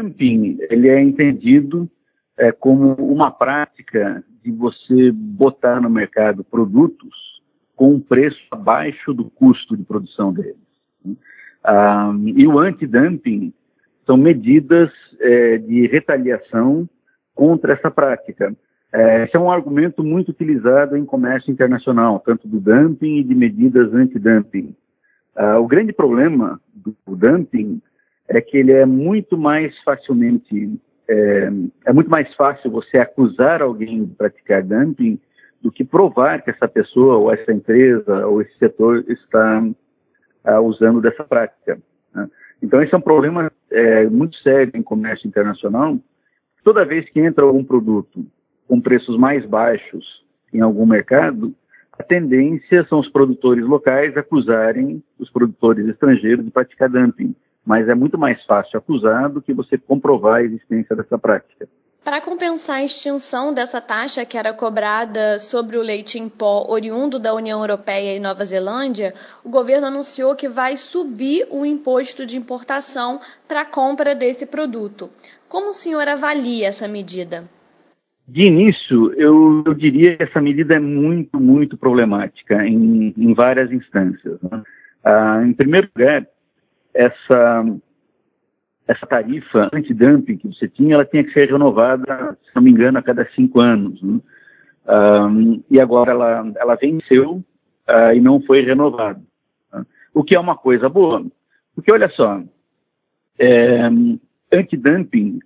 dumping ele é entendido é, como uma prática de você botar no mercado produtos com um preço abaixo do custo de produção deles. Ah, e o anti-dumping são medidas é, de retaliação contra essa prática. É, esse é um argumento muito utilizado em comércio internacional, tanto do dumping e de medidas anti-dumping. Ah, o grande problema do, do dumping é que ele é muito mais facilmente é, é, muito mais fácil você acusar alguém de praticar dumping do que provar que essa pessoa ou essa empresa ou esse setor está ah, usando dessa prática. Né? Então esse é um problema é, muito sério em comércio internacional. Toda vez que entra algum produto com preços mais baixos em algum mercado, a tendência são os produtores locais acusarem os produtores estrangeiros de praticar dumping mas é muito mais fácil acusar do que você comprovar a existência dessa prática. Para compensar a extinção dessa taxa que era cobrada sobre o leite em pó oriundo da União Europeia e Nova Zelândia, o governo anunciou que vai subir o imposto de importação para a compra desse produto. Como o senhor avalia essa medida? De início, eu, eu diria que essa medida é muito, muito problemática em, em várias instâncias. Né? Ah, em primeiro lugar, essa, essa tarifa antidumping que você tinha, ela tinha que ser renovada, se não me engano, a cada cinco anos. Né? Um, e agora ela, ela venceu uh, e não foi renovada. Tá? O que é uma coisa boa. Porque, olha só, é, antidumping,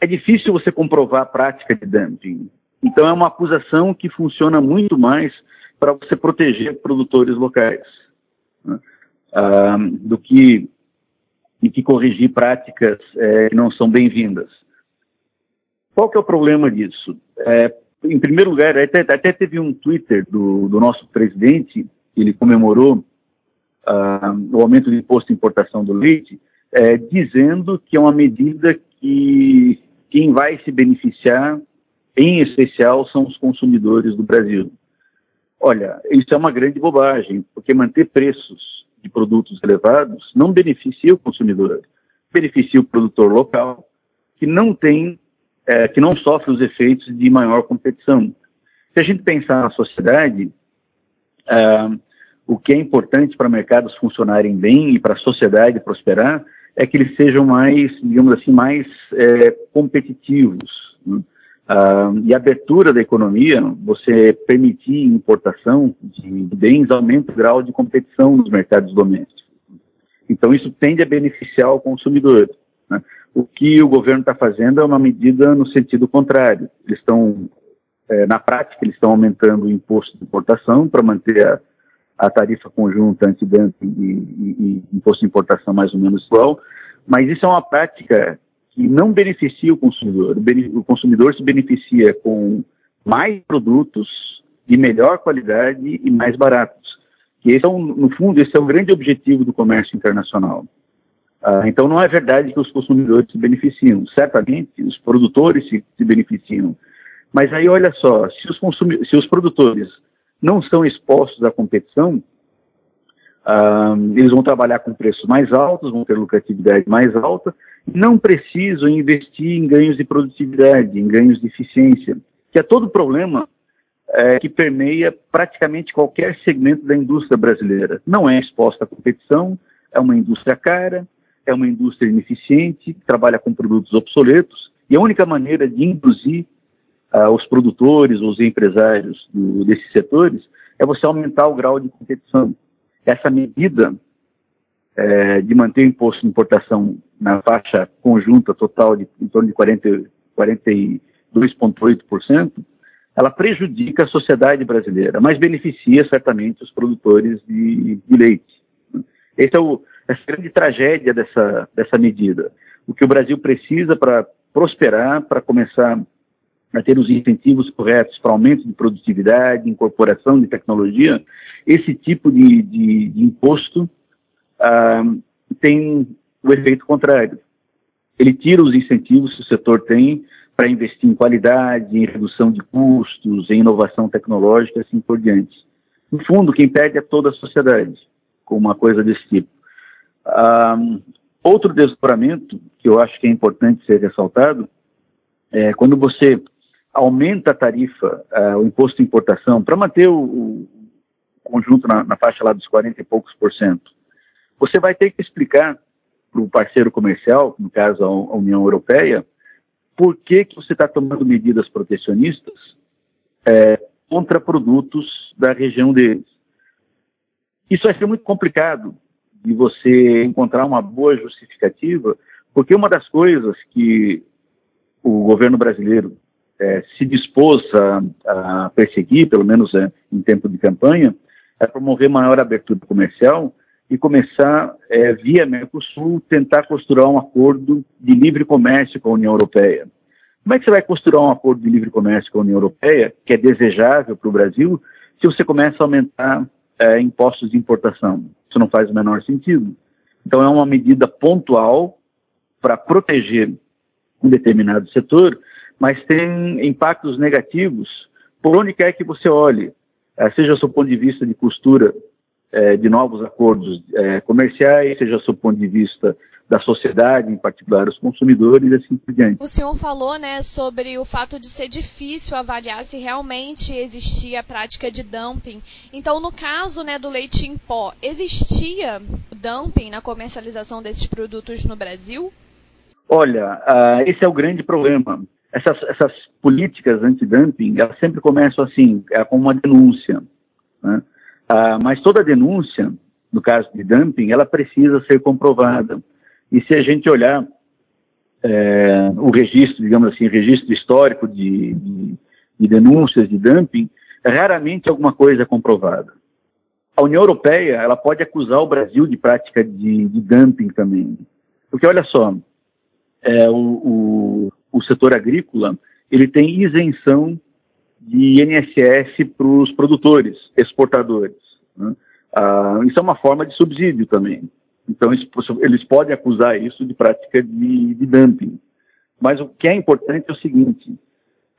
é difícil você comprovar a prática de dumping. Então, é uma acusação que funciona muito mais para você proteger produtores locais. Né? Do que e que corrigir práticas é, que não são bem-vindas. Qual que é o problema disso? É, em primeiro lugar, até, até, teve um Twitter do, do nosso presidente, ele comemorou o aumento do imposto de importação do leite, é, dizendo que é uma medida que quem vai se beneficiar, em especial, são os consumidores do Brasil. Olha, isso é uma grande bobagem, porque manter preços produtos elevados não beneficia o consumidor, beneficia o produtor local, que não tem, é, que não sofre os efeitos de maior competição. Se a gente pensar na sociedade, é, o que é importante para mercados funcionarem bem e para a sociedade prosperar é que eles sejam mais, digamos assim, mais é, competitivos. Né? Uh, e a abertura da economia, você permitir importação de bens, aumenta o grau de competição nos mercados domésticos. Então, isso tende a beneficiar o consumidor. Né? O que o governo está fazendo é uma medida no sentido contrário. Eles estão, é, na prática, eles estão aumentando o imposto de importação para manter a, a tarifa conjunta antidumping e, e, e imposto de importação mais ou menos igual, mas isso é uma prática que não beneficia o consumidor. O consumidor se beneficia com mais produtos de melhor qualidade e mais baratos. Que esse é um, no fundo, esse é o grande objetivo do comércio internacional. Ah, então, não é verdade que os consumidores se beneficiam. Certamente, os produtores se, se beneficiam. Mas aí, olha só, se os, se os produtores não são expostos à competição, eles vão trabalhar com preços mais altos, vão ter lucratividade mais alta, não precisam investir em ganhos de produtividade, em ganhos de eficiência, que é todo o problema é, que permeia praticamente qualquer segmento da indústria brasileira. Não é exposta à competição, é uma indústria cara, é uma indústria ineficiente, trabalha com produtos obsoletos, e a única maneira de induzir uh, os produtores, os empresários do, desses setores, é você aumentar o grau de competição essa medida é, de manter o imposto de importação na faixa conjunta total de em torno de 42,8%, ela prejudica a sociedade brasileira, mas beneficia certamente os produtores de, de leite. Essa é o, essa é grande tragédia dessa, dessa medida. O que o Brasil precisa para prosperar, para começar a ter os incentivos corretos para aumento de produtividade, incorporação de tecnologia, esse tipo de, de, de imposto ah, tem o efeito contrário. Ele tira os incentivos que o setor tem para investir em qualidade, em redução de custos, em inovação tecnológica, assim por diante. No fundo, quem perde é toda a sociedade com uma coisa desse tipo. Ah, Outro desdobramento que eu acho que é importante ser ressaltado é quando você aumenta a tarifa, uh, o imposto de importação, para manter o, o conjunto na, na, faixa lá dos 40 e poucos por cento, você vai ter que explicar para o parceiro comercial, no caso a, a União Europeia, por que, que você está tomando medidas protecionistas é, contra produtos da região deles. Isso vai ser muito complicado de você encontrar uma boa justificativa, porque uma das coisas que o governo brasileiro é, se dispôs a, a, perseguir, pelo menos é, em tempo de campanha, é promover maior abertura comercial e começar, é, via Mercosul, tentar costurar um acordo de livre comércio com a União Europeia. Como é que você vai costurar um acordo de livre comércio com a União Europeia, que é desejável para o Brasil, se você começa a aumentar é, impostos de importação? Isso não faz o menor sentido. Então, é uma medida pontual para proteger um determinado setor, mas tem impactos negativos por onde quer que você olhe, eh, seja do ponto de vista de costura é, de novos acordos é, comerciais, seja do ponto de vista da sociedade, em particular os consumidores e assim por diante. O senhor falou né, sobre o fato de ser difícil avaliar se realmente existia a prática de dumping. Então, no caso né, do leite em pó, existia dumping na comercialização desses produtos no Brasil? Olha, uh, esse é o grande problema. Essas, essas políticas anti-dumping, elas sempre começam assim, é, com uma denúncia. Né? Uh, mas toda denúncia, no caso de dumping, ela precisa ser comprovada. E se a gente olhar é, o registro, digamos assim, registro histórico de, de, de denúncias de dumping, raramente alguma coisa é comprovada. A União Europeia ela pode acusar o Brasil de prática de, de dumping também. Porque olha só, é, o, o, o, setor agrícola ele tem isenção de INSS para os produtores, exportadores. Né? Ah, isso é uma forma de subsídio também. Então, eles podem acusar isso de prática de, de dumping. Mas o que é importante é o seguinte: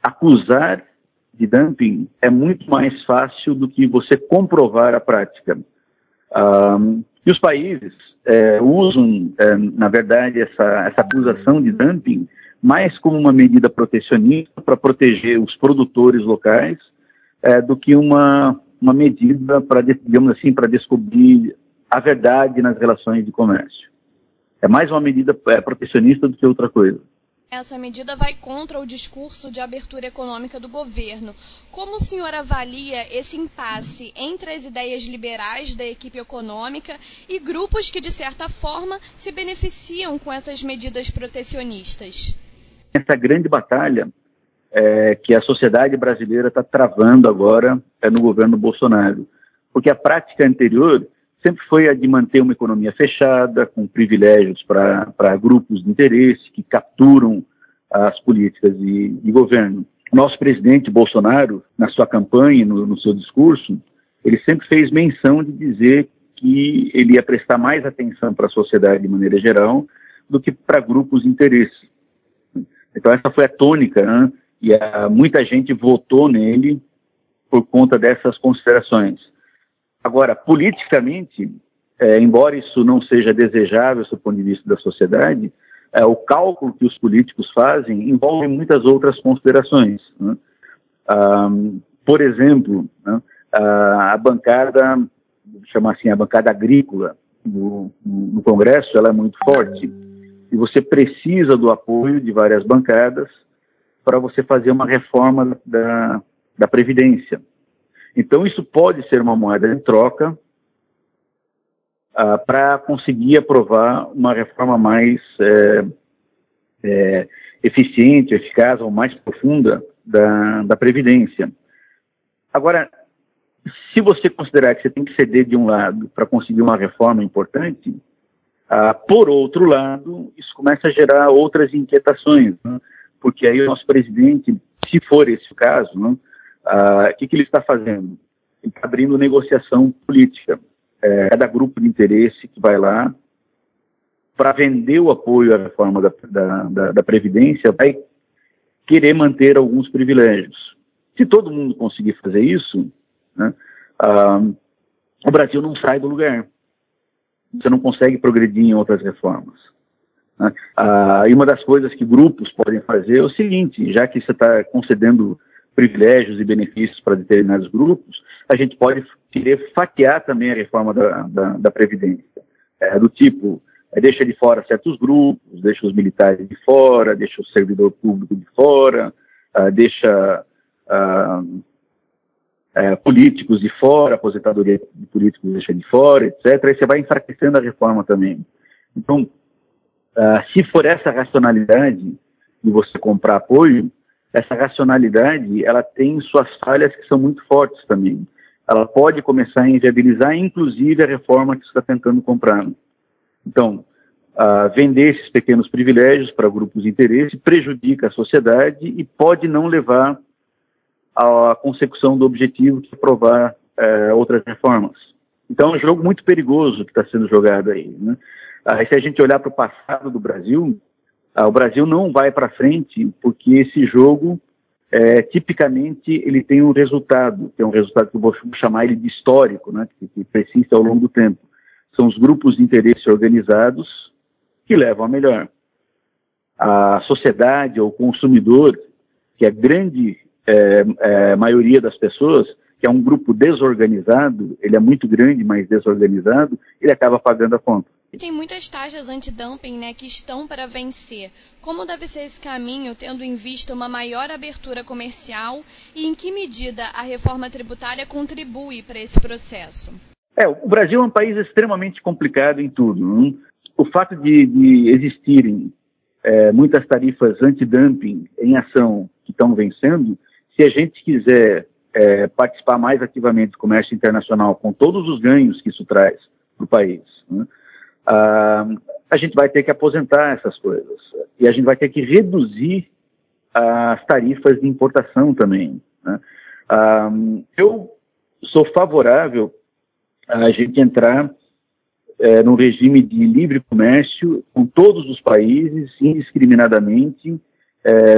acusar de dumping é muito mais fácil do que você comprovar a prática. Um, e os países é, usam, é, na verdade, essa, essa acusação de dumping mais como uma medida protecionista para proteger os produtores locais é, do que uma, uma medida para, digamos assim, para descobrir a verdade nas relações de comércio. É mais uma medida é, protecionista do que outra coisa. Essa medida vai contra o discurso de abertura econômica do governo. Como o senhor avalia esse impasse entre as ideias liberais da equipe econômica e grupos que, de certa forma, se beneficiam com essas medidas protecionistas? Essa grande batalha é, que a sociedade brasileira está travando agora é no governo Bolsonaro. Porque a prática anterior sempre foi a de manter uma economia fechada, com privilégios para grupos de interesse que capturam as políticas de, de, governo. Nosso presidente Bolsonaro, na sua campanha, no, no seu discurso, ele sempre fez menção de dizer que ele ia prestar mais atenção para a sociedade de maneira geral do que para grupos de interesse. Então essa foi a tônica, né? e a, muita gente votou nele por conta dessas considerações. Agora, politicamente, é, embora isso não seja desejável do ponto de vista da sociedade, é, o cálculo que os políticos fazem envolve muitas outras considerações. Né? Ah, por exemplo, né, a, a bancada, chamar assim, a bancada agrícola no, no, Congresso, ela é muito forte e você precisa do apoio de várias bancadas para você fazer uma reforma da, da Previdência. Então, isso pode ser uma moeda de troca uh, para conseguir aprovar uma reforma mais é, é, eficiente, eficaz ou mais profunda da, da Previdência. Agora, se você considerar que você tem que ceder de um lado para conseguir uma reforma importante, uh, por outro lado, isso começa a gerar outras inquietações, né? porque aí o nosso presidente, se for esse o caso, né, ah, o que, que ele está fazendo? Ele está abrindo negociação política. É, cada grupo de interesse que vai lá para vender o apoio à reforma da, da, da, da, Previdência vai querer manter alguns privilégios. Se todo mundo conseguir fazer isso, né, ah, o Brasil não sai do lugar. Você não consegue progredir em outras reformas. Né? Ah, e uma das coisas que grupos podem fazer é o seguinte: já que você está concedendo privilégios e benefícios para determinados grupos, a gente pode querer fatiar também a reforma da, da, da Previdência. É, do tipo, é, deixa de fora certos grupos, deixa os militares de fora, deixa o servidor público de fora, uh, deixa uh, uh, políticos de fora, aposentadoria de políticos deixa de fora, etc. Aí você vai enfraquecendo a reforma também. Então, se for essa racionalidade de você comprar apoio, essa racionalidade ela tem suas falhas que são muito fortes também. Ela pode começar a inviabilizar, inclusive, a reforma que você está tentando comprar. Então, uh, vender esses pequenos privilégios para grupos de interesse prejudica a sociedade e pode não levar à consecução do objetivo é aprovar uh, outras reformas. Então, é um jogo muito perigoso que está sendo jogado aí. Né? Uh, se a gente olhar para o passado do Brasil, o Brasil não vai para frente porque esse jogo, é, tipicamente, ele tem um resultado, que é um resultado que eu vou chamar ele de histórico, né, que, que persiste ao longo do tempo. São os grupos de interesse organizados que levam a melhor. A sociedade ou o consumidor, que é a grande é, é, maioria das pessoas, que é um grupo desorganizado, ele é muito grande, mas desorganizado, ele acaba pagando a conta. Tem muitas taxas antidumping né, que estão para vencer. Como deve ser esse caminho, tendo em vista uma maior abertura comercial e em que medida a reforma tributária contribui para esse processo? É, o Brasil é um país extremamente complicado em tudo. Não? O fato de, de existirem é, muitas tarifas antidumping em ação que estão vencendo, se a gente quiser é, participar mais ativamente do comércio internacional, com todos os ganhos que isso traz para o país, né, a gente vai ter que aposentar essas coisas. E a gente vai ter que reduzir as tarifas de importação também. Né. eu sou favorável a gente entrar é, num regime de livre comércio com todos os países, indiscriminadamente, é,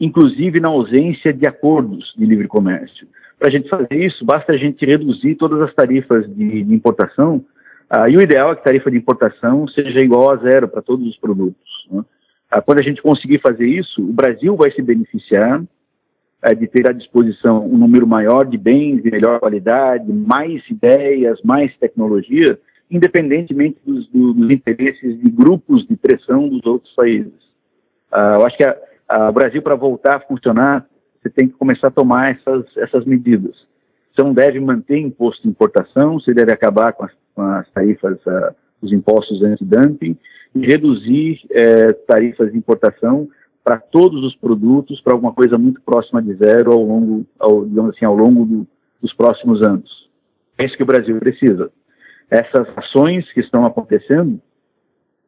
inclusive na ausência de acordos de livre comércio. Para a gente fazer isso, basta a gente reduzir todas as tarifas de, de importação, ah, e o ideal é que a tarifa de importação seja igual a zero para todos os produtos. Né? Ah, quando a gente conseguir fazer isso, o Brasil vai se beneficiar é, de ter à disposição um número maior de bens de melhor qualidade, mais ideias, mais tecnologia, independentemente dos, dos interesses de grupos de pressão dos outros países. Uh, eu acho que o Brasil, para voltar a funcionar, você tem que começar a tomar essas, essas medidas. Você não deve manter imposto de importação, você deve acabar com as, com as tarifas, uh, os impostos anti-dumping e reduzir uh, tarifas de importação para todos os produtos para alguma coisa muito próxima de zero ao longo, ao, digamos assim, ao longo do, dos próximos anos. É isso que o Brasil precisa essas ações que estão acontecendo,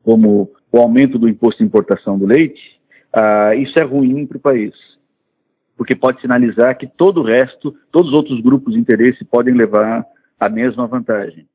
como o aumento do imposto de importação do leite, Uh, isso é ruim para o país, porque pode sinalizar que todo o resto, todos os outros grupos de interesse podem levar a mesma vantagem.